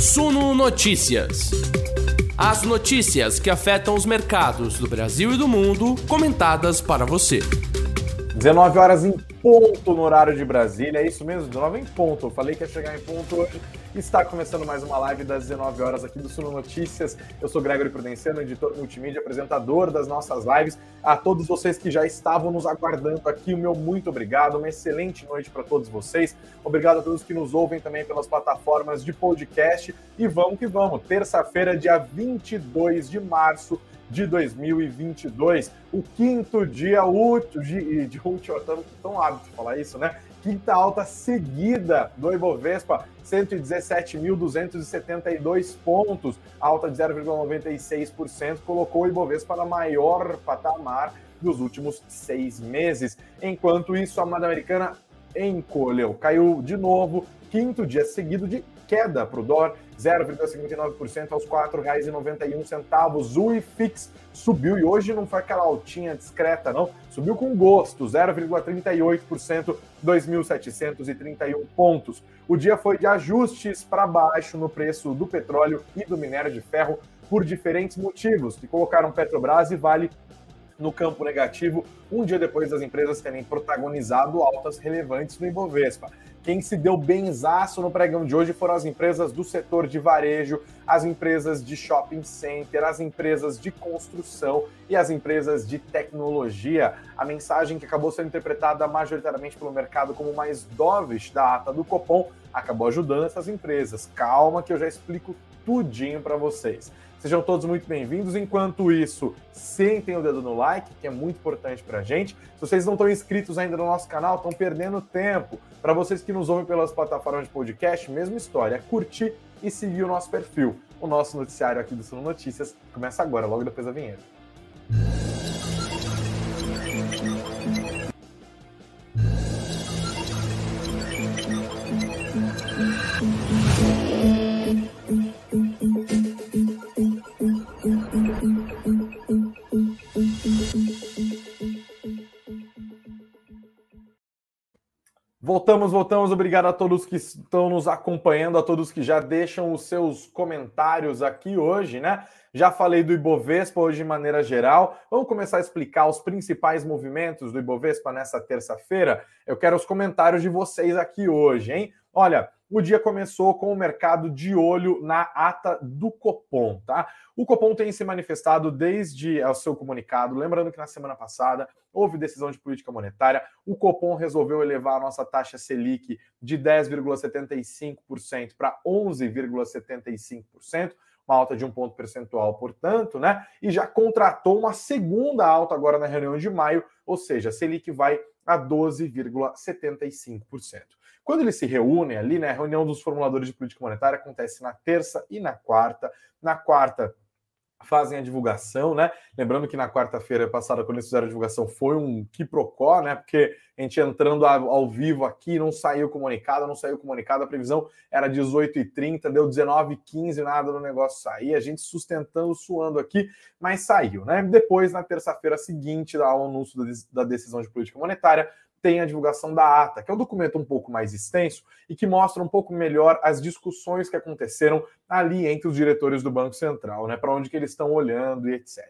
Suno Notícias. As notícias que afetam os mercados do Brasil e do mundo, comentadas para você. 19 horas em ponto no horário de Brasília, é isso mesmo? 19 em ponto. Eu falei que ia chegar em ponto hoje. Está começando mais uma live das 19 horas aqui do Suno Notícias. Eu sou Gregory Prudenciano, editor multimídia, apresentador das nossas lives. A todos vocês que já estavam nos aguardando aqui, o meu muito obrigado. Uma excelente noite para todos vocês. Obrigado a todos que nos ouvem também pelas plataformas de podcast. E vamos que vamos. Terça-feira, dia 22 de março de 2022, o quinto dia útil de, de útil, tão, tão hábito falar isso, né? Quinta alta seguida do Ibovespa, 117.272 pontos, alta de 0,96%, colocou o Ibovespa na maior patamar dos últimos seis meses. Enquanto isso, a moeda americana encolheu, caiu de novo, quinto dia seguido de queda para o dólar, 0,59% aos R$ 4,91. O IFIX subiu e hoje não foi aquela altinha discreta, não. Subiu com gosto, 0,38%, 2.731 pontos. O dia foi de ajustes para baixo no preço do petróleo e do minério de ferro por diferentes motivos, que colocaram Petrobras e Vale no campo negativo, um dia depois das empresas terem protagonizado altas relevantes no Ibovespa. Quem se deu benzaço no pregão de hoje foram as empresas do setor de varejo, as empresas de shopping center, as empresas de construção e as empresas de tecnologia. A mensagem que acabou sendo interpretada majoritariamente pelo mercado como mais dovish da ata do Copom acabou ajudando essas empresas. Calma que eu já explico tudinho para vocês. Sejam todos muito bem-vindos. Enquanto isso, sentem o dedo no like, que é muito importante para a gente. Se vocês não estão inscritos ainda no nosso canal, estão perdendo tempo. Para vocês que nos ouvem pelas plataformas de podcast, mesma história, curtir e seguir o nosso perfil. O nosso noticiário aqui do Suno Notícias começa agora, logo depois da vinheta. Voltamos, voltamos. Obrigado a todos que estão nos acompanhando, a todos que já deixam os seus comentários aqui hoje, né? Já falei do Ibovespa hoje de maneira geral. Vamos começar a explicar os principais movimentos do Ibovespa nessa terça-feira. Eu quero os comentários de vocês aqui hoje, hein? Olha, o dia começou com o mercado de olho na ata do Copom, tá? O Copom tem se manifestado desde o seu comunicado, lembrando que na semana passada houve decisão de política monetária, o Copom resolveu elevar a nossa taxa Selic de 10,75% para 11,75%, uma alta de um ponto percentual, portanto, né? E já contratou uma segunda alta agora na reunião de maio, ou seja, a Selic vai a 12,75%. Quando eles se reúnem ali, né, a reunião dos formuladores de política monetária acontece na terça e na quarta. Na quarta, fazem a divulgação, né? Lembrando que na quarta-feira passada, quando eles fizeram a divulgação, foi um quiprocó, né? Porque a gente entrando ao vivo aqui, não saiu comunicado, não saiu comunicado, a previsão era 18h30, deu 19h15, nada do negócio sair, a gente sustentando, suando aqui, mas saiu, né? Depois, na terça-feira seguinte ao anúncio da decisão de política monetária, tem a divulgação da ata, que é um documento um pouco mais extenso e que mostra um pouco melhor as discussões que aconteceram ali entre os diretores do Banco Central, né, para onde que eles estão olhando e etc.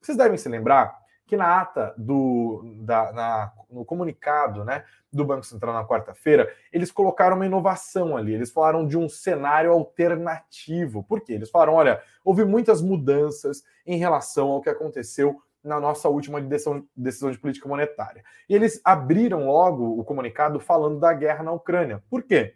Vocês devem se lembrar que na ata do da, na, no comunicado, né, do Banco Central na quarta-feira, eles colocaram uma inovação ali. Eles falaram de um cenário alternativo. Por quê? Eles falaram, olha, houve muitas mudanças em relação ao que aconteceu na nossa última decisão, decisão de política monetária. E eles abriram logo o comunicado falando da guerra na Ucrânia. Por quê?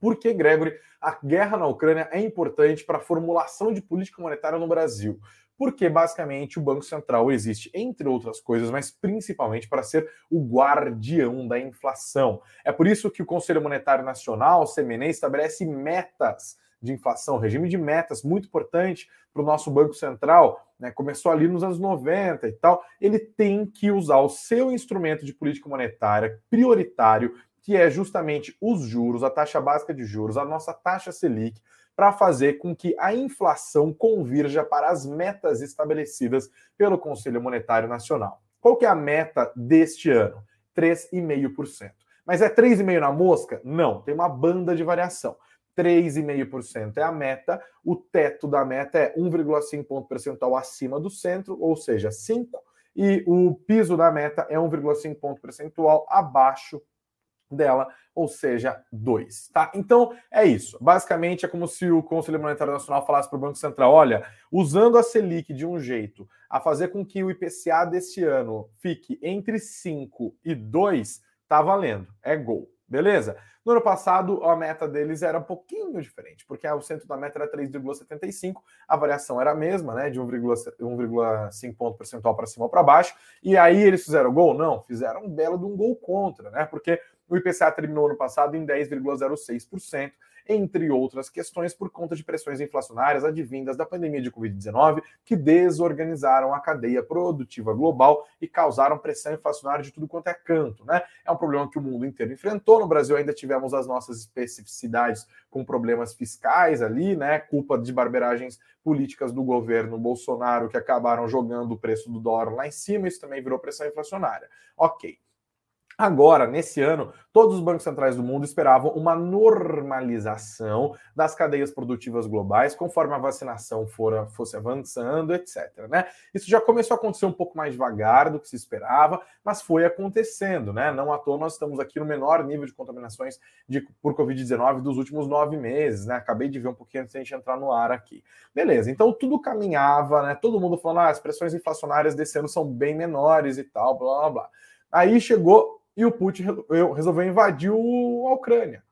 Porque, Gregory, a guerra na Ucrânia é importante para a formulação de política monetária no Brasil. Porque, basicamente, o Banco Central existe, entre outras coisas, mas principalmente para ser o guardião da inflação. É por isso que o Conselho Monetário Nacional, o CMNE, estabelece metas de inflação, regime de metas muito importante para o nosso Banco Central, né, começou ali nos anos 90 e tal, ele tem que usar o seu instrumento de política monetária prioritário, que é justamente os juros, a taxa básica de juros, a nossa taxa Selic, para fazer com que a inflação convirja para as metas estabelecidas pelo Conselho Monetário Nacional. Qual que é a meta deste ano? 3,5%. Mas é 3,5% na mosca? Não, tem uma banda de variação. 3,5% é a meta, o teto da meta é 1,5 ponto percentual acima do centro, ou seja, 5, e o piso da meta é 1,5 ponto percentual abaixo dela, ou seja, 2, tá? Então, é isso. Basicamente, é como se o Conselho Monetário Nacional falasse para o Banco Central, olha, usando a Selic de um jeito a fazer com que o IPCA desse ano fique entre 5 e 2, tá valendo, é gol. Beleza? No ano passado, a meta deles era um pouquinho diferente, porque o centro da meta era 3,75, a variação era a mesma, né? De 1,5 ponto percentual para cima ou para baixo. E aí eles fizeram gol? Não, fizeram um belo de um gol contra, né? Porque o IPCA terminou ano passado em 10,06%, entre outras questões, por conta de pressões inflacionárias advindas da pandemia de Covid-19, que desorganizaram a cadeia produtiva global e causaram pressão inflacionária de tudo quanto é canto. Né? É um problema que o mundo inteiro enfrentou. No Brasil ainda tivemos as nossas especificidades com problemas fiscais ali, né? Culpa de barberagens políticas do governo Bolsonaro que acabaram jogando o preço do dólar lá em cima, isso também virou pressão inflacionária. Ok. Agora, nesse ano, todos os bancos centrais do mundo esperavam uma normalização das cadeias produtivas globais conforme a vacinação fora, fosse avançando, etc. Né? Isso já começou a acontecer um pouco mais devagar do que se esperava, mas foi acontecendo. Né? Não à toa nós estamos aqui no menor nível de contaminações de, por Covid-19 dos últimos nove meses. Né? Acabei de ver um pouquinho antes de a gente entrar no ar aqui. Beleza, então tudo caminhava, né? todo mundo falando ah, as pressões inflacionárias desse ano são bem menores e tal, blá blá blá. Aí chegou e o Putin resolveu invadir a Ucrânia.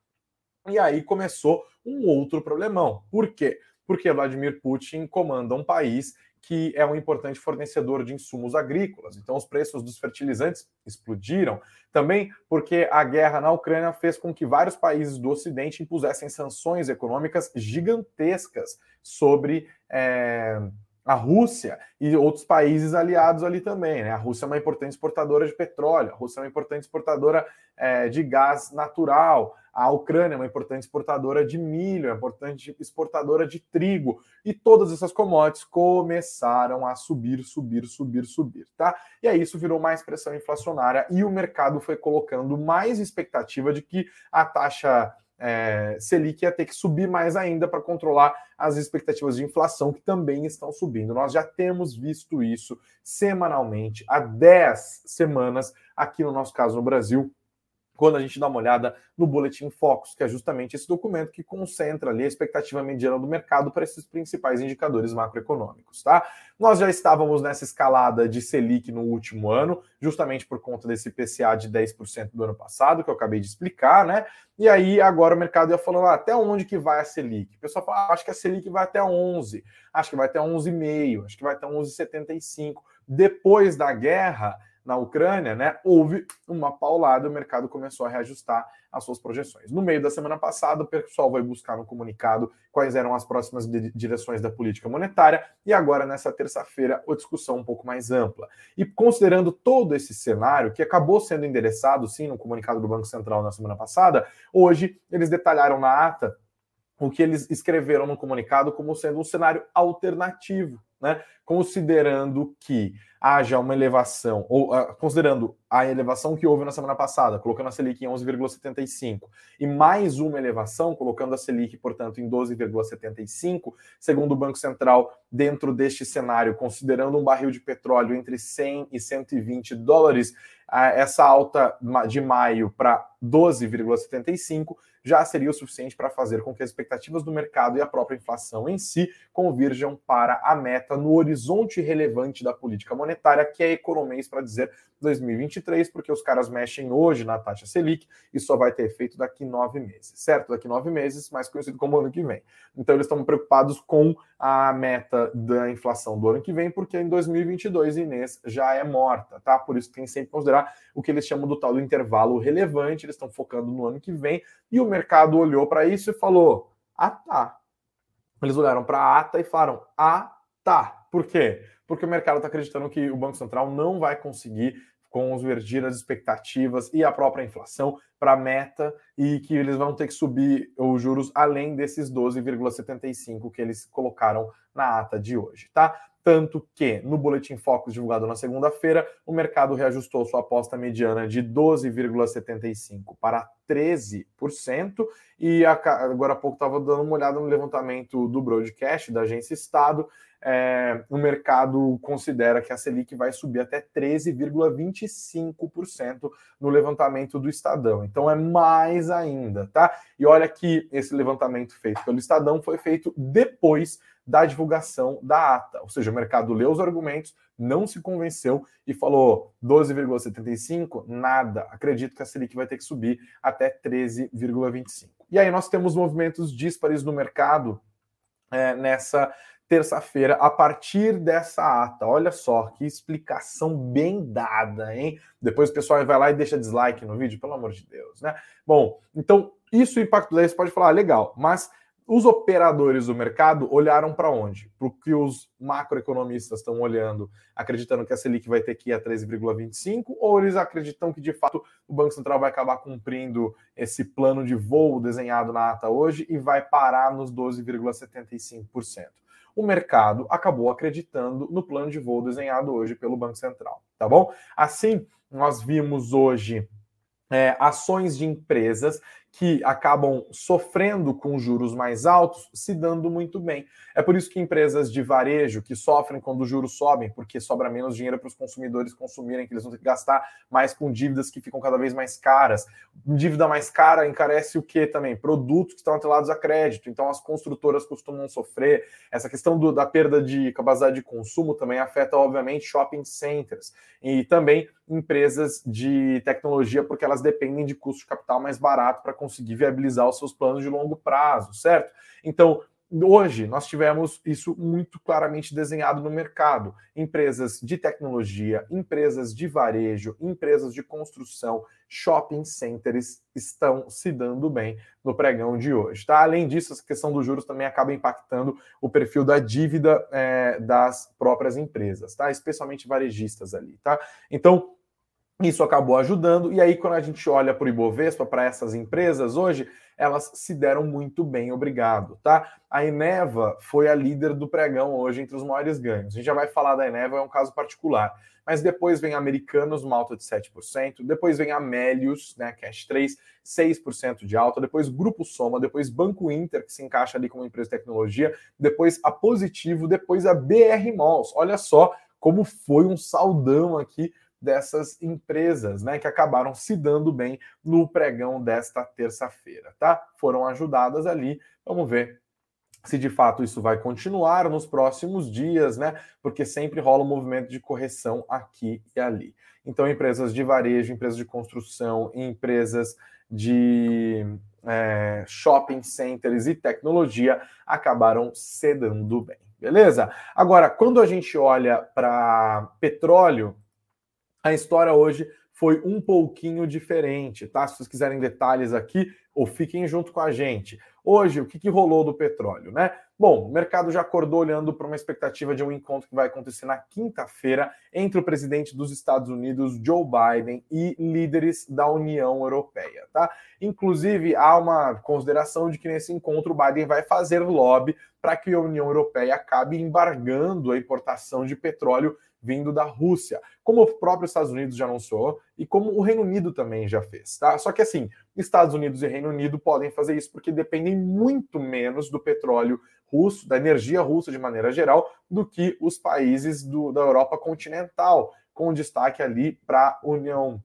E aí começou um outro problemão. Por quê? Porque Vladimir Putin comanda um país que é um importante fornecedor de insumos agrícolas. Então, os preços dos fertilizantes explodiram. Também porque a guerra na Ucrânia fez com que vários países do Ocidente impusessem sanções econômicas gigantescas sobre. É a Rússia e outros países aliados ali também. Né? A Rússia é uma importante exportadora de petróleo, a Rússia é uma importante exportadora é, de gás natural, a Ucrânia é uma importante exportadora de milho, é uma importante exportadora de trigo, e todas essas commodities começaram a subir, subir, subir, subir, tá? E aí isso virou mais pressão inflacionária e o mercado foi colocando mais expectativa de que a taxa é, Selic ia ter que subir mais ainda para controlar as expectativas de inflação, que também estão subindo. Nós já temos visto isso semanalmente há 10 semanas aqui no nosso caso no Brasil quando a gente dá uma olhada no Boletim Focus, que é justamente esse documento que concentra ali a expectativa mediana do mercado para esses principais indicadores macroeconômicos, tá? Nós já estávamos nessa escalada de Selic no último ano, justamente por conta desse PCA de 10% do ano passado, que eu acabei de explicar, né? E aí agora o mercado ia falando, ah, até onde que vai a Selic? O pessoal fala, ah, acho que a Selic vai até 11, acho que vai até 11,5, acho que vai até 11,75. Depois da guerra, na Ucrânia, né, houve uma paulada, o mercado começou a reajustar as suas projeções. No meio da semana passada, o pessoal vai buscar no comunicado quais eram as próximas direções da política monetária, e agora, nessa terça-feira, a discussão um pouco mais ampla. E considerando todo esse cenário, que acabou sendo endereçado, sim, no comunicado do Banco Central na semana passada, hoje eles detalharam na ata o que eles escreveram no comunicado como sendo um cenário alternativo, né? Considerando que haja uma elevação, ou uh, considerando a elevação que houve na semana passada, colocando a Selic em 11,75, e mais uma elevação, colocando a Selic, portanto, em 12,75, segundo o Banco Central, dentro deste cenário, considerando um barril de petróleo entre 100 e 120 dólares, uh, essa alta de maio para 12,75 já seria o suficiente para fazer com que as expectativas do mercado e a própria inflação em si convirjam para a meta no horizonte relevante da política monetária, que é economês para dizer 2023, porque os caras mexem hoje na taxa Selic e só vai ter efeito daqui nove meses, certo? Daqui nove meses, mais conhecido como ano que vem. Então eles estão preocupados com a meta da inflação do ano que vem, porque em 2022 Inês já é morta, tá? Por isso tem sempre que considerar o que eles chamam do tal do intervalo relevante, eles estão focando no ano que vem, e o mercado olhou para isso e falou: ah, tá. Eles olharam para a ata e falaram: ah, tá. Por quê? Porque o mercado está acreditando que o Banco Central não vai conseguir convergir as expectativas e a própria inflação para a meta e que eles vão ter que subir os juros além desses 12,75 que eles colocaram na ata de hoje, tá? Tanto que no Boletim Focus divulgado na segunda-feira, o mercado reajustou sua aposta mediana de 12,75% para 13%, e agora há pouco estava dando uma olhada no levantamento do broadcast da agência Estado, é, o mercado considera que a Selic vai subir até 13,25% no levantamento do Estadão. Então é mais ainda, tá? E olha que esse levantamento feito pelo Estadão foi feito depois da divulgação da ata. Ou seja, o mercado leu os argumentos, não se convenceu e falou 12,75, nada. Acredito que a Selic vai ter que subir até 13,25. E aí nós temos movimentos díspares no mercado é, nessa terça-feira, a partir dessa ata. Olha só que explicação bem dada, hein? Depois o pessoal vai lá e deixa dislike no vídeo, pelo amor de Deus, né? Bom, então isso o impacto daí você pode falar, ah, legal, mas os operadores do mercado olharam para onde? Para o que os macroeconomistas estão olhando, acreditando que a Selic vai ter que ir a 13,25, ou eles acreditam que de fato o Banco Central vai acabar cumprindo esse plano de voo desenhado na ata hoje e vai parar nos 12,75%? o mercado acabou acreditando no plano de voo desenhado hoje pelo Banco Central, tá bom? Assim, nós vimos hoje é, ações de empresas que acabam sofrendo com juros mais altos se dando muito bem. É por isso que empresas de varejo que sofrem quando os juros sobem, porque sobra menos dinheiro para os consumidores consumirem, que eles vão ter que gastar mais com dívidas que ficam cada vez mais caras. Dívida mais cara encarece o que também? Produtos que estão atrelados a crédito. Então as construtoras costumam sofrer. Essa questão do, da perda de capacidade de consumo também afeta, obviamente, shopping centers e também empresas de tecnologia, porque elas dependem de custo de capital mais barato para conseguir viabilizar os seus planos de longo prazo, certo? Então, hoje nós tivemos isso muito claramente desenhado no mercado. Empresas de tecnologia, empresas de varejo, empresas de construção, shopping centers estão se dando bem no pregão de hoje. Tá? Além disso, essa questão dos juros também acaba impactando o perfil da dívida é, das próprias empresas, tá? Especialmente varejistas ali, tá? Então, isso acabou ajudando, e aí, quando a gente olha para o Ibovespa, para essas empresas hoje, elas se deram muito bem, obrigado, tá? A Eneva foi a líder do pregão hoje entre os maiores ganhos. A gente já vai falar da Eneva, é um caso particular. Mas depois vem Americanos, uma alta de 7%, depois vem Amélios, né, Cash 3, 6% de alta, depois Grupo Soma, depois Banco Inter, que se encaixa ali como empresa de tecnologia, depois a Positivo, depois a BR Malls. Olha só como foi um saldão aqui dessas empresas, né, que acabaram se dando bem no pregão desta terça-feira, tá? Foram ajudadas ali. Vamos ver se de fato isso vai continuar nos próximos dias, né? Porque sempre rola um movimento de correção aqui e ali. Então, empresas de varejo, empresas de construção, empresas de é, shopping centers e tecnologia acabaram se dando bem, beleza? Agora, quando a gente olha para petróleo, a história hoje foi um pouquinho diferente, tá? Se vocês quiserem detalhes aqui, ou fiquem junto com a gente. Hoje, o que, que rolou do petróleo, né? Bom, o mercado já acordou olhando para uma expectativa de um encontro que vai acontecer na quinta-feira entre o presidente dos Estados Unidos, Joe Biden, e líderes da União Europeia, tá? Inclusive, há uma consideração de que nesse encontro o Biden vai fazer lobby para que a União Europeia acabe embargando a importação de petróleo vindo da Rússia, como o próprio Estados Unidos já anunciou e como o Reino Unido também já fez, tá? Só que assim, Estados Unidos e Reino Unido podem fazer isso porque dependem muito menos do petróleo russo, da energia russa de maneira geral, do que os países do, da Europa continental, com destaque ali para a União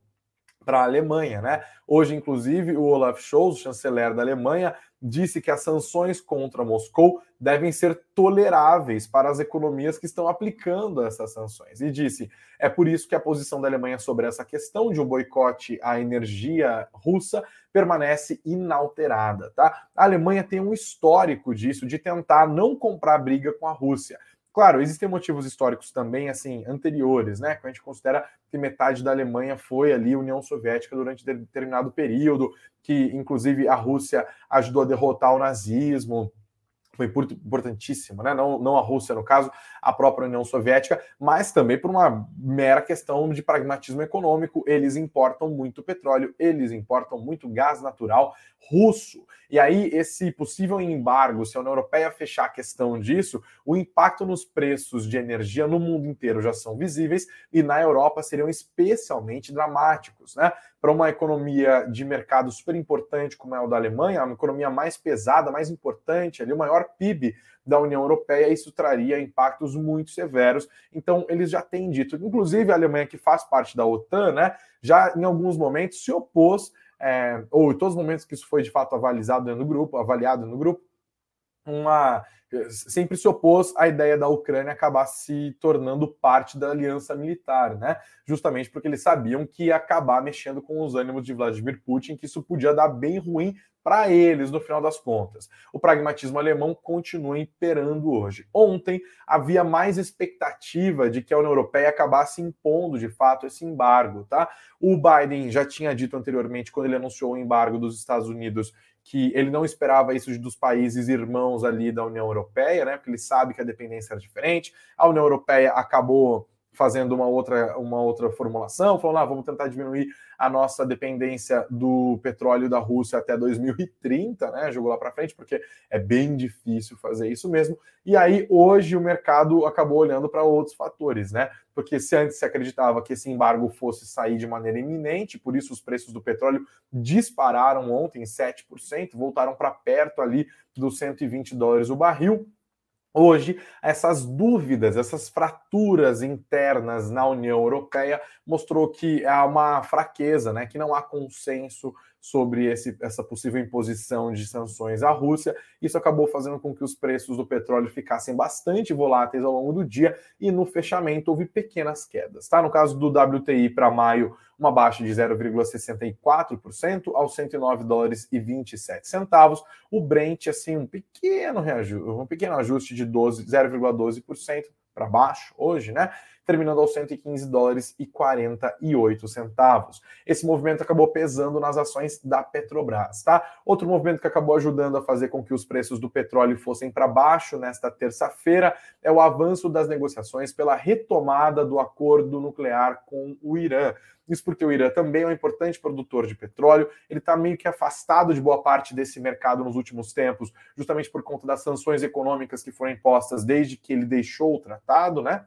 para a Alemanha, né? Hoje, inclusive, o Olaf Scholz, chanceler da Alemanha, disse que as sanções contra Moscou devem ser toleráveis para as economias que estão aplicando essas sanções. E disse: é por isso que a posição da Alemanha sobre essa questão de um boicote à energia russa permanece inalterada, tá? A Alemanha tem um histórico disso, de tentar não comprar briga com a Rússia. Claro, existem motivos históricos também, assim, anteriores, né? Quando a gente considera que metade da Alemanha foi ali União Soviética durante determinado período, que inclusive a Rússia ajudou a derrotar o nazismo. foi importantíssima, né? não, não a Rússia, no caso, a própria União Soviética, mas também por uma mera questão de pragmatismo econômico. Eles importam muito petróleo, eles importam muito gás natural russo. E aí, esse possível embargo, se a União Europeia fechar a questão disso, o impacto nos preços de energia no mundo inteiro já são visíveis e na Europa seriam especialmente dramáticos. Né? Para uma economia de mercado super importante como é o da Alemanha, uma economia mais pesada, mais importante, ali, o maior PIB da União Europeia, isso traria impactos muito severos. Então, eles já têm dito, inclusive a Alemanha, que faz parte da OTAN, né, já em alguns momentos se opôs é, ou em todos os momentos que isso foi de fato avalizado no grupo, avaliado no grupo, uma sempre se opôs à ideia da Ucrânia acabar se tornando parte da aliança militar, né? Justamente porque eles sabiam que ia acabar mexendo com os ânimos de Vladimir Putin, que isso podia dar bem ruim para eles no final das contas. O pragmatismo alemão continua imperando hoje. Ontem havia mais expectativa de que a União Europeia acabasse impondo de fato esse embargo, tá? O Biden já tinha dito anteriormente quando ele anunciou o embargo dos Estados Unidos que ele não esperava isso dos países irmãos ali da União Europeia, né? Porque ele sabe que a dependência era diferente. A União Europeia acabou fazendo uma outra, uma outra formulação, falando, ah, vamos tentar diminuir a nossa dependência do petróleo da Rússia até 2030, né? Jogou lá para frente, porque é bem difícil fazer isso mesmo. E aí, hoje, o mercado acabou olhando para outros fatores, né? Porque se antes se acreditava que esse embargo fosse sair de maneira iminente, por isso os preços do petróleo dispararam ontem 7%, voltaram para perto ali dos 120 dólares o barril. Hoje, essas dúvidas, essas fraturas internas na União Europeia mostrou que há uma fraqueza, né, que não há consenso sobre esse, essa possível imposição de sanções à Rússia. Isso acabou fazendo com que os preços do petróleo ficassem bastante voláteis ao longo do dia e no fechamento houve pequenas quedas. Tá? No caso do WTI para maio, uma baixa de 0,64% aos 109 dólares e 27 centavos. O Brent, assim, um pequeno reajuste, um pequeno ajuste de 0,12% para baixo hoje, né? Terminando aos 115 dólares e 48 centavos. Esse movimento acabou pesando nas ações da Petrobras, tá? Outro movimento que acabou ajudando a fazer com que os preços do petróleo fossem para baixo nesta terça-feira é o avanço das negociações pela retomada do acordo nuclear com o Irã. Isso porque o Irã também é um importante produtor de petróleo, ele está meio que afastado de boa parte desse mercado nos últimos tempos, justamente por conta das sanções econômicas que foram impostas desde que ele deixou o tratado, né?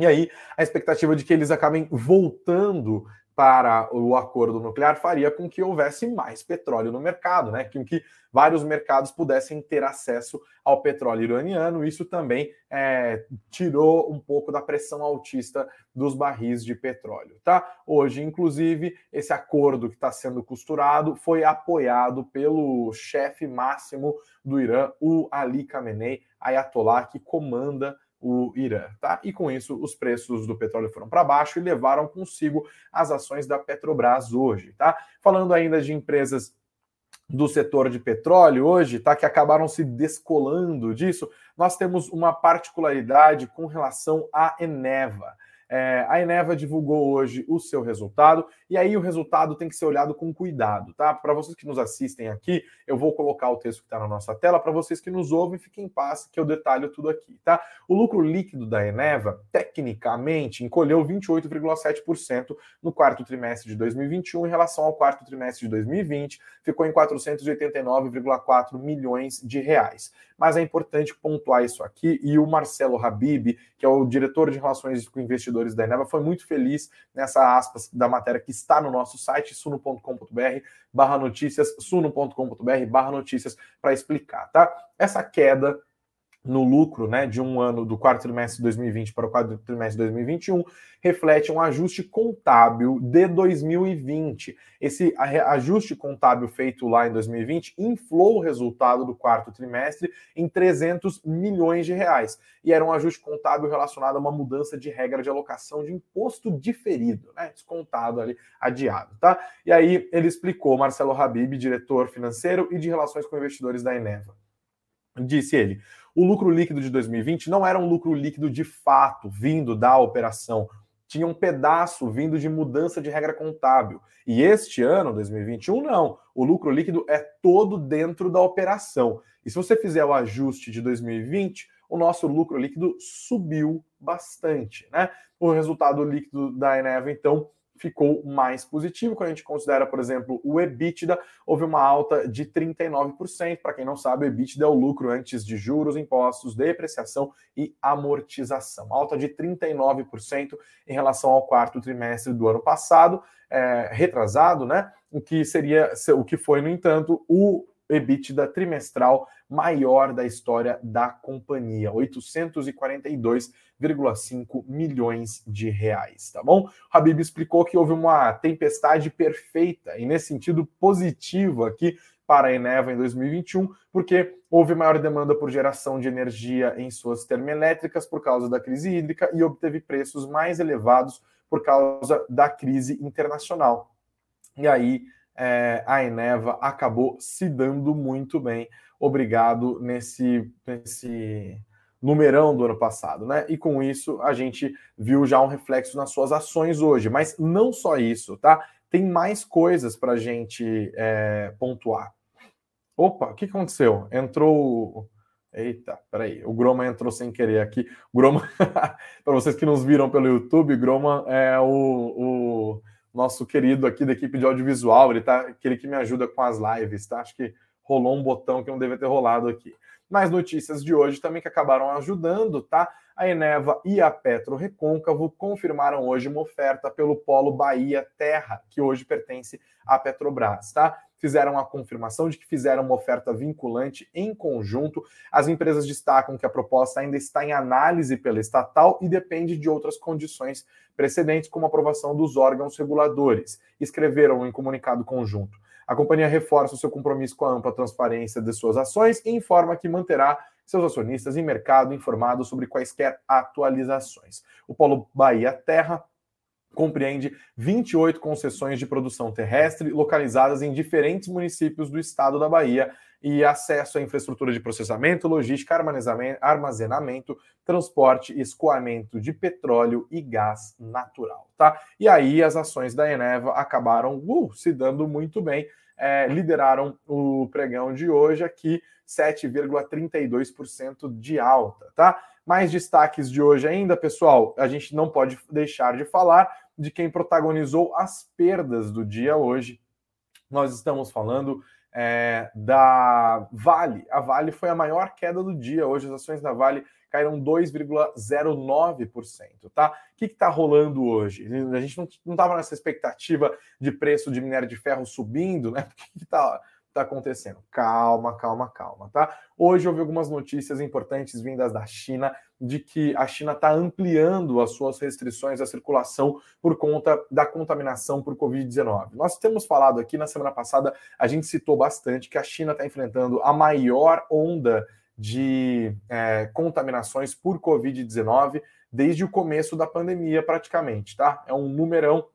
E aí, a expectativa de que eles acabem voltando para o acordo nuclear faria com que houvesse mais petróleo no mercado, né? Com que vários mercados pudessem ter acesso ao petróleo iraniano. Isso também é, tirou um pouco da pressão altista dos barris de petróleo, tá? Hoje, inclusive, esse acordo que está sendo costurado foi apoiado pelo chefe máximo do Irã, o Ali Khamenei, Ayatollah, que comanda o Irã, tá? E com isso os preços do petróleo foram para baixo e levaram consigo as ações da Petrobras hoje, tá? Falando ainda de empresas do setor de petróleo hoje, tá? Que acabaram se descolando disso, nós temos uma particularidade com relação à Eneva. É, a Eneva divulgou hoje o seu resultado e aí o resultado tem que ser olhado com cuidado, tá? Para vocês que nos assistem aqui, eu vou colocar o texto que está na nossa tela. Para vocês que nos ouvem, fiquem em paz que eu detalho tudo aqui, tá? O lucro líquido da Eneva, tecnicamente, encolheu 28,7% no quarto trimestre de 2021 em relação ao quarto trimestre de 2020, ficou em 489,4 milhões de reais. Mas é importante pontuar isso aqui e o Marcelo Habib, que é o diretor de relações com investidores investidores da Eneva foi muito feliz nessa aspas da matéria que está no nosso site, suno.com.br barra notícias, suno.com.br barra notícias, para explicar, tá? Essa queda no lucro né, de um ano do quarto trimestre de 2020 para o quarto trimestre de 2021 reflete um ajuste contábil de 2020. Esse ajuste contábil feito lá em 2020 inflou o resultado do quarto trimestre em 300 milhões de reais. E era um ajuste contábil relacionado a uma mudança de regra de alocação de imposto diferido, né, descontado ali, adiado. Tá? E aí ele explicou, Marcelo Habib, diretor financeiro e de relações com investidores da Eneva. Disse ele: o lucro líquido de 2020 não era um lucro líquido de fato vindo da operação tinha um pedaço vindo de mudança de regra contábil. E este ano, 2021, não. O lucro líquido é todo dentro da operação. E se você fizer o ajuste de 2020, o nosso lucro líquido subiu bastante, né? O resultado líquido da Eneva, então, ficou mais positivo. Quando a gente considera, por exemplo, o EBITDA, houve uma alta de 39%. Para quem não sabe, o EBITDA é o lucro antes de juros, impostos, depreciação e amortização. Alta de 39% em relação ao quarto trimestre do ano passado, é, retrasado, né? O que seria, o que foi, no entanto, o EBITDA trimestral maior da história da companhia, 842,5 milhões de reais, tá bom? Habib explicou que houve uma tempestade perfeita e nesse sentido positivo aqui para a Eneva em 2021, porque houve maior demanda por geração de energia em suas termoelétricas por causa da crise hídrica e obteve preços mais elevados por causa da crise internacional. E aí é, a Eneva acabou se dando muito bem. Obrigado nesse, nesse numerão do ano passado, né? E com isso a gente viu já um reflexo nas suas ações hoje. Mas não só isso, tá? Tem mais coisas para a gente é, pontuar. Opa, o que aconteceu? Entrou. Eita, peraí, o Groma entrou sem querer aqui. Groma, para vocês que nos viram pelo YouTube, Groma é o, o nosso querido aqui da equipe de audiovisual, ele tá aquele que me ajuda com as lives, tá? Acho que rolou um botão que não deve ter rolado aqui. Mais notícias de hoje também que acabaram ajudando, tá? A Eneva e a Petro Recôncavo confirmaram hoje uma oferta pelo Polo Bahia Terra, que hoje pertence à Petrobras, tá? fizeram a confirmação de que fizeram uma oferta vinculante em conjunto. As empresas destacam que a proposta ainda está em análise pela estatal e depende de outras condições precedentes, como aprovação dos órgãos reguladores. Escreveram em comunicado conjunto. A companhia reforça o seu compromisso com a ampla transparência de suas ações e informa que manterá seus acionistas em mercado informados sobre quaisquer atualizações. O Polo Bahia Terra compreende 28 concessões de produção terrestre localizadas em diferentes municípios do estado da Bahia e acesso à infraestrutura de processamento, logística, armazenamento, transporte e escoamento de petróleo e gás natural, tá? E aí as ações da Eneva acabaram uh, se dando muito bem, é, lideraram o pregão de hoje aqui, 7,32% de alta, tá? Mais destaques de hoje ainda, pessoal, a gente não pode deixar de falar de quem protagonizou as perdas do dia hoje. Nós estamos falando é, da Vale. A Vale foi a maior queda do dia. Hoje as ações da Vale caíram 2,09%, tá? O que está rolando hoje? A gente não estava nessa expectativa de preço de minério de ferro subindo, né? O que está acontecendo. Calma, calma, calma, tá? Hoje houve algumas notícias importantes vindas da China de que a China está ampliando as suas restrições à circulação por conta da contaminação por Covid-19. Nós temos falado aqui na semana passada, a gente citou bastante que a China está enfrentando a maior onda de é, contaminações por Covid-19 desde o começo da pandemia, praticamente, tá? É um numerão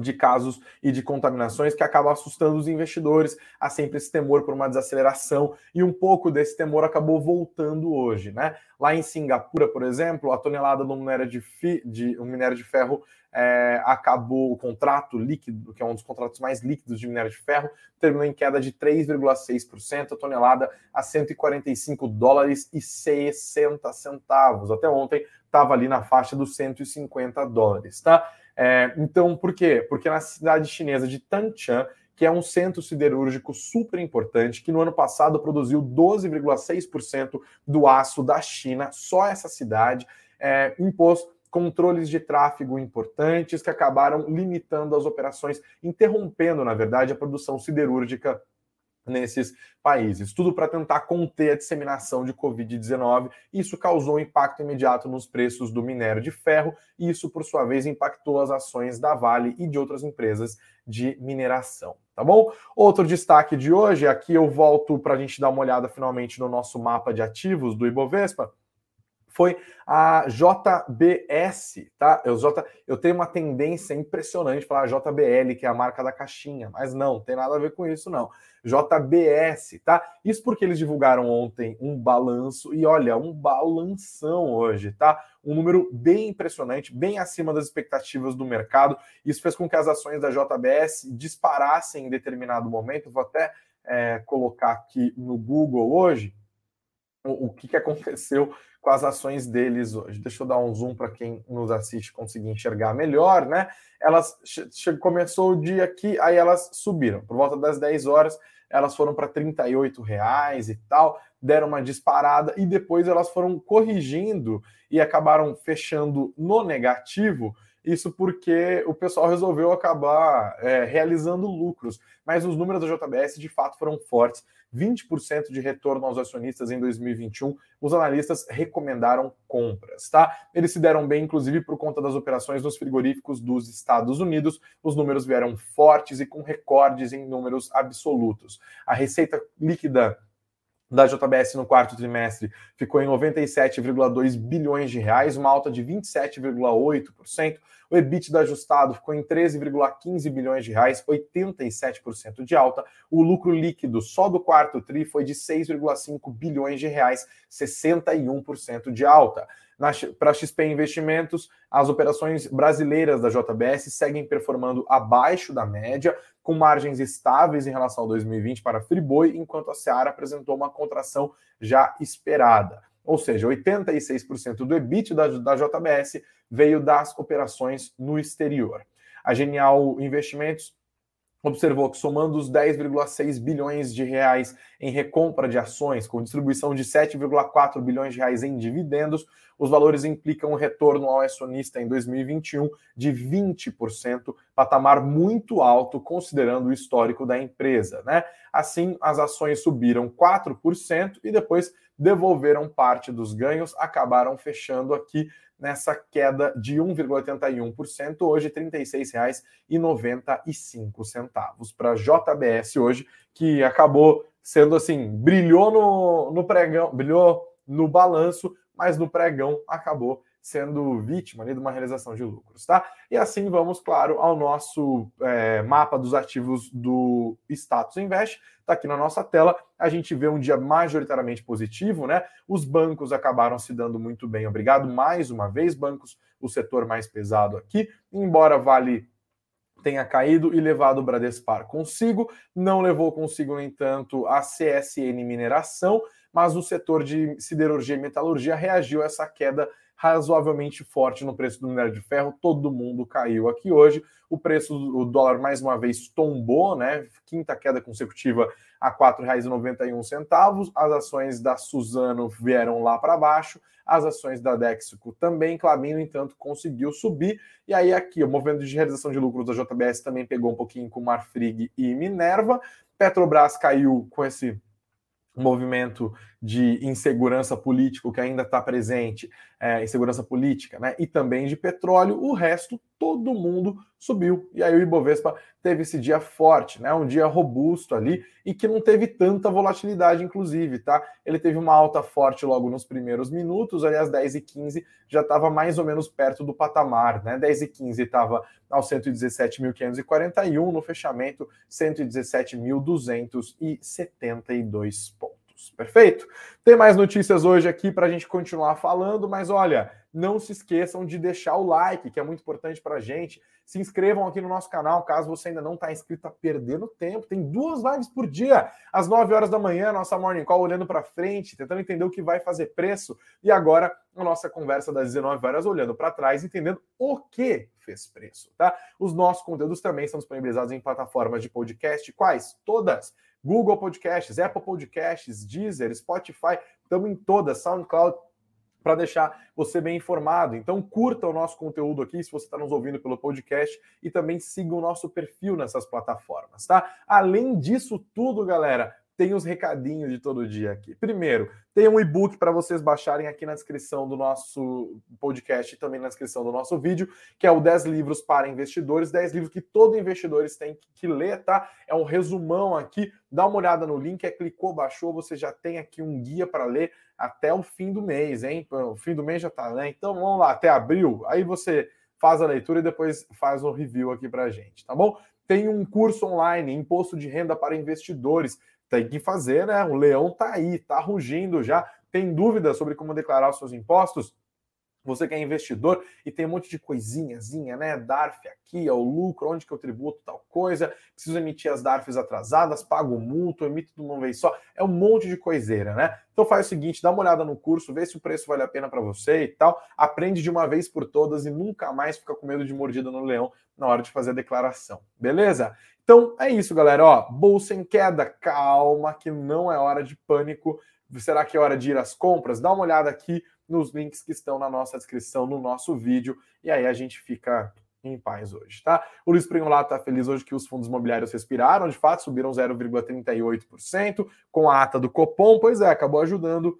de casos e de contaminações que acaba assustando os investidores. Há sempre esse temor por uma desaceleração e um pouco desse temor acabou voltando hoje, né? Lá em Singapura, por exemplo, a tonelada do minério de, fi, de um minério de ferro é, acabou o contrato líquido, que é um dos contratos mais líquidos de minério de ferro, terminou em queda de 3,6%, a tonelada a 145 dólares e 60 centavos. Até ontem estava ali na faixa dos 150 dólares, tá? É, então, por quê? Porque na cidade chinesa de Tanchan, que é um centro siderúrgico super importante, que no ano passado produziu 12,6% do aço da China, só essa cidade, é, impôs controles de tráfego importantes que acabaram limitando as operações, interrompendo, na verdade, a produção siderúrgica nesses países. Tudo para tentar conter a disseminação de Covid-19. Isso causou um impacto imediato nos preços do minério de ferro, e isso, por sua vez, impactou as ações da Vale e de outras empresas de mineração. Tá bom? Outro destaque de hoje, aqui eu volto para a gente dar uma olhada finalmente no nosso mapa de ativos do Ibovespa foi a JBS, tá? Eu, J, eu tenho uma tendência impressionante de falar JBL, que é a marca da caixinha, mas não, tem nada a ver com isso, não. JBS, tá? Isso porque eles divulgaram ontem um balanço e olha, um balanção hoje, tá? Um número bem impressionante, bem acima das expectativas do mercado. Isso fez com que as ações da JBS disparassem em determinado momento. Vou até é, colocar aqui no Google hoje o, o que, que aconteceu com as ações deles hoje. Deixa eu dar um zoom para quem nos assiste conseguir enxergar melhor, né? Elas começou o dia aqui, aí elas subiram. Por volta das 10 horas, elas foram para 38 reais e tal, deram uma disparada e depois elas foram corrigindo e acabaram fechando no negativo. Isso porque o pessoal resolveu acabar é, realizando lucros. Mas os números da JBS de fato foram fortes. 20% de retorno aos acionistas em 2021, os analistas recomendaram compras, tá? Eles se deram bem, inclusive, por conta das operações nos frigoríficos dos Estados Unidos. Os números vieram fortes e com recordes em números absolutos. A receita líquida da JBS no quarto trimestre ficou em 97,2 bilhões de reais, uma alta de 27,8%. O EBITDA ajustado ficou em 13,15 bilhões de reais, 87% de alta. O lucro líquido só do quarto tri foi de 6,5 bilhões de reais, 61% de alta. Para XP Investimentos, as operações brasileiras da JBS seguem performando abaixo da média, com margens estáveis em relação ao 2020 para Friboi, enquanto a Seara apresentou uma contração já esperada. Ou seja, 86% do EBIT da, da JBS veio das operações no exterior. A Genial Investimentos observou que somando os 10,6 bilhões de reais em recompra de ações, com distribuição de 7,4 bilhões de reais em dividendos, os valores implicam um retorno ao acionista em 2021 de 20%, patamar muito alto considerando o histórico da empresa. Né? Assim, as ações subiram 4% e depois devolveram parte dos ganhos, acabaram fechando aqui nessa queda de 1,81%, hoje R$ 36,95 para a JBS hoje, que acabou sendo assim, brilhou no, no pregão, brilhou no balanço, mas no pregão acabou sendo vítima ali de uma realização de lucros, tá? E assim vamos, claro, ao nosso é, mapa dos ativos do Status Invest, tá aqui na nossa tela. A gente vê um dia majoritariamente positivo, né? Os bancos acabaram se dando muito bem, obrigado mais uma vez, bancos, o setor mais pesado aqui, embora vale tenha caído e levado o Bradespar consigo, não levou consigo, no entanto, a CSN Mineração, mas o setor de siderurgia e metalurgia reagiu a essa queda razoavelmente forte no preço do minério de ferro. Todo mundo caiu aqui hoje. O preço do dólar mais uma vez tombou, né? Quinta queda consecutiva a R$ 4,91. As ações da Suzano vieram lá para baixo. As ações da Dexco também, Clabin, no entanto, conseguiu subir. E aí aqui, o movimento de realização de lucros da JBS também pegou um pouquinho com Marfrig e Minerva. Petrobras caiu com esse movimento de insegurança político que ainda está presente, é, insegurança política, né? E também de petróleo, o resto todo mundo subiu. E aí o Ibovespa teve esse dia forte, né? Um dia robusto ali e que não teve tanta volatilidade, inclusive, tá? Ele teve uma alta forte logo nos primeiros minutos, ali às 10 e 15 já estava mais ou menos perto do patamar, né? 10 e 15 estava aos 117.541, no fechamento 117.272 pontos. Perfeito? Tem mais notícias hoje aqui para a gente continuar falando, mas olha, não se esqueçam de deixar o like, que é muito importante para a gente. Se inscrevam aqui no nosso canal, caso você ainda não está inscrito, tá perdendo tempo. Tem duas lives por dia, às 9 horas da manhã, nossa Morning Call olhando para frente, tentando entender o que vai fazer preço. E agora, a nossa conversa das 19 horas olhando para trás, entendendo o que fez preço, tá? Os nossos conteúdos também são disponibilizados em plataformas de podcast. Quais? Todas Google Podcasts, Apple Podcasts, Deezer, Spotify, estamos em todas, SoundCloud, para deixar você bem informado. Então, curta o nosso conteúdo aqui, se você está nos ouvindo pelo podcast, e também siga o nosso perfil nessas plataformas, tá? Além disso tudo, galera, tem os recadinhos de todo dia aqui. Primeiro, tem um e-book para vocês baixarem aqui na descrição do nosso podcast e também na descrição do nosso vídeo, que é o 10 livros para investidores, 10 livros que todo investidor tem que ler, tá? É um resumão aqui. Dá uma olhada no link, é clicou, baixou, você já tem aqui um guia para ler até o fim do mês, hein? O fim do mês já tá, né? Então vamos lá, até abril. Aí você faz a leitura e depois faz o review aqui para gente, tá bom? Tem um curso online, Imposto de Renda para Investidores tem que fazer, né? O leão tá aí, tá rugindo já. Tem dúvida sobre como declarar os seus impostos? Você que é investidor e tem um monte de coisinhazinha, né? DARF aqui, é o lucro, onde que eu tributo tal coisa, preciso emitir as DARFs atrasadas, pago multa, emito de uma vez só. É um monte de coiseira, né? Então faz o seguinte, dá uma olhada no curso, vê se o preço vale a pena para você e tal. Aprende de uma vez por todas e nunca mais fica com medo de mordida no leão na hora de fazer a declaração. Beleza? Então é isso, galera. Ó, bolsa em queda, calma, que não é hora de pânico. Será que é hora de ir às compras? Dá uma olhada aqui nos links que estão na nossa descrição, no nosso vídeo, e aí a gente fica em paz hoje, tá? O Luiz Pringolato está feliz hoje que os fundos imobiliários respiraram, de fato, subiram 0,38% com a ata do Copom, pois é, acabou ajudando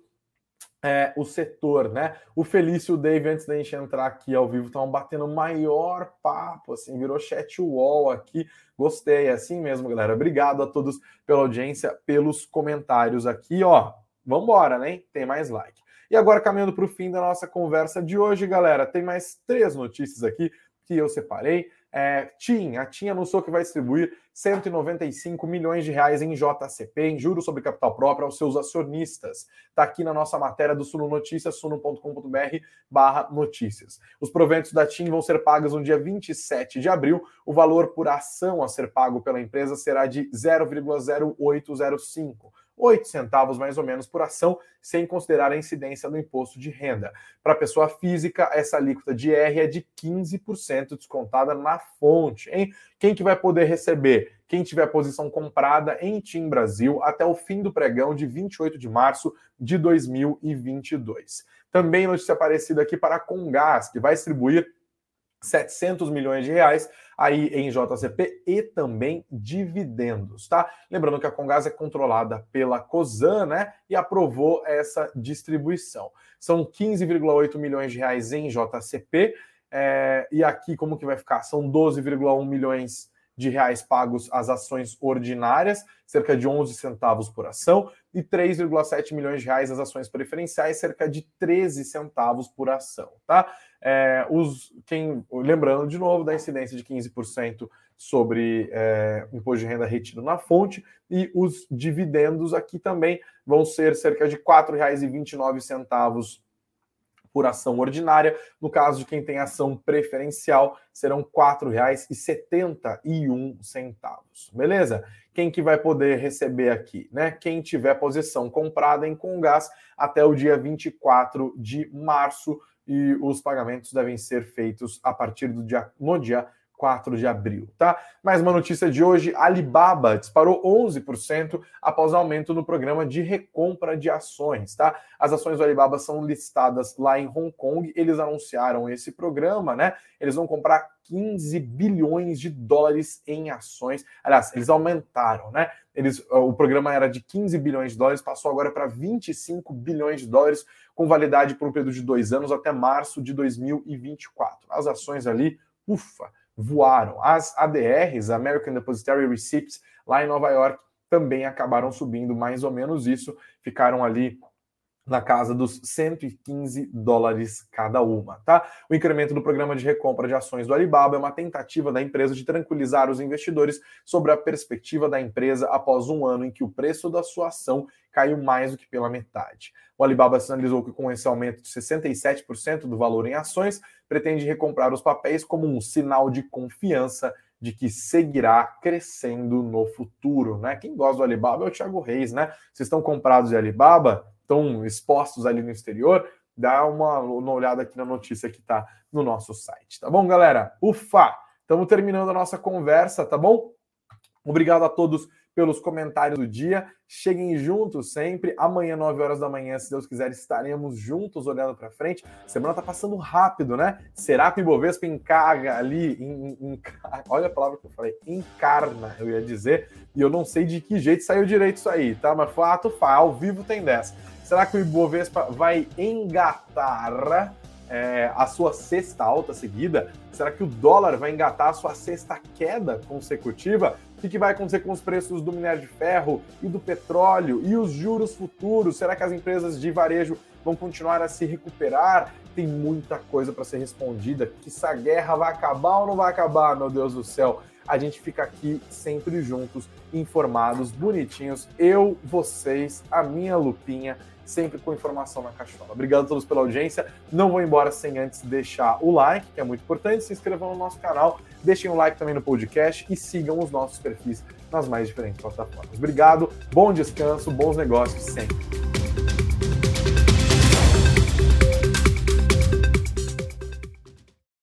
é, o setor, né? O Felício o Dave, antes da gente entrar aqui ao vivo, estavam batendo maior papo, assim, virou chat wall aqui. Gostei, é assim mesmo, galera. Obrigado a todos pela audiência, pelos comentários aqui, ó. Vambora, né? Tem mais like. E agora, caminhando para o fim da nossa conversa de hoje, galera, tem mais três notícias aqui que eu separei. É, TIM, a TIM anunciou que vai distribuir 195 milhões de reais em JCP, em juros sobre capital próprio, aos seus acionistas. Está aqui na nossa matéria do Suno Notícias, suno.com.br barra notícias. Os proventos da TIM vão ser pagos no dia 27 de abril. O valor por ação a ser pago pela empresa será de 0,0805 8 centavos mais ou menos por ação, sem considerar a incidência do imposto de renda. Para pessoa física, essa alíquota de R é de 15% descontada na fonte. Hein? Quem que vai poder receber? Quem tiver posição comprada em TIM Brasil até o fim do pregão de 28 de março de 2022. Também notícia parecida aqui para a Congás, que vai distribuir 700 milhões de reais aí em JCP e também dividendos, tá? Lembrando que a Congás é controlada pela Cosan, né? E aprovou essa distribuição. São 15,8 milhões de reais em JCP. É, e aqui como que vai ficar? São 12,1 milhões de reais pagos às ações ordinárias, cerca de 11 centavos por ação, e 3,7 milhões de reais às ações preferenciais, cerca de 13 centavos por ação, tá? É, os, quem, lembrando de novo da incidência de 15% sobre é, imposto de renda retido na fonte, e os dividendos aqui também vão ser cerca de R$ 4,29 por ação ordinária. No caso de quem tem ação preferencial, serão R$ 4,71. Beleza? Quem que vai poder receber aqui, né? Quem tiver posição comprada em Congás até o dia 24 de março e os pagamentos devem ser feitos a partir do dia no dia 4 de abril, tá? Mais uma notícia de hoje: Alibaba disparou 11% após aumento no programa de recompra de ações, tá? As ações do Alibaba são listadas lá em Hong Kong, eles anunciaram esse programa, né? Eles vão comprar 15 bilhões de dólares em ações. Aliás, eles aumentaram, né? Eles, o programa era de 15 bilhões de dólares, passou agora para 25 bilhões de dólares, com validade por um período de dois anos até março de 2024. As ações ali, ufa, voaram. As ADRs, American Depositary Receipts, lá em Nova York, também acabaram subindo mais ou menos isso, ficaram ali na casa dos 115 dólares cada uma, tá? O incremento do programa de recompra de ações do Alibaba é uma tentativa da empresa de tranquilizar os investidores sobre a perspectiva da empresa após um ano em que o preço da sua ação caiu mais do que pela metade. O Alibaba sinalizou que com esse aumento de 67% do valor em ações, pretende recomprar os papéis como um sinal de confiança de que seguirá crescendo no futuro, né? Quem gosta do Alibaba é o Thiago Reis, né? Vocês estão comprados de Alibaba? estão expostos ali no exterior, dá uma, uma olhada aqui na notícia que está no nosso site, tá bom, galera? Ufa! Estamos terminando a nossa conversa, tá bom? Obrigado a todos pelos comentários do dia. Cheguem juntos sempre. Amanhã, 9 horas da manhã, se Deus quiser, estaremos juntos olhando para frente. semana tá passando rápido, né? Será que o Ibovespa encarga ali? Em, em, olha a palavra que eu falei, encarna, eu ia dizer. E eu não sei de que jeito saiu direito isso aí, tá? Mas fato, faz. Ao vivo tem dessa. Será que o Ibovespa vai engatar é, a sua sexta alta seguida? Será que o dólar vai engatar a sua sexta queda consecutiva? O que vai acontecer com os preços do minério de ferro e do petróleo e os juros futuros? Será que as empresas de varejo vão continuar a se recuperar? Tem muita coisa para ser respondida. Que essa guerra vai acabar ou não vai acabar, meu Deus do céu? A gente fica aqui sempre juntos, informados, bonitinhos. Eu, vocês, a minha lupinha sempre com informação na caixola. Obrigado a todos pela audiência. Não vou embora sem antes deixar o like, que é muito importante. Se inscrevam no nosso canal, deixem o like também no podcast e sigam os nossos perfis nas mais diferentes plataformas. Obrigado, bom descanso, bons negócios sempre.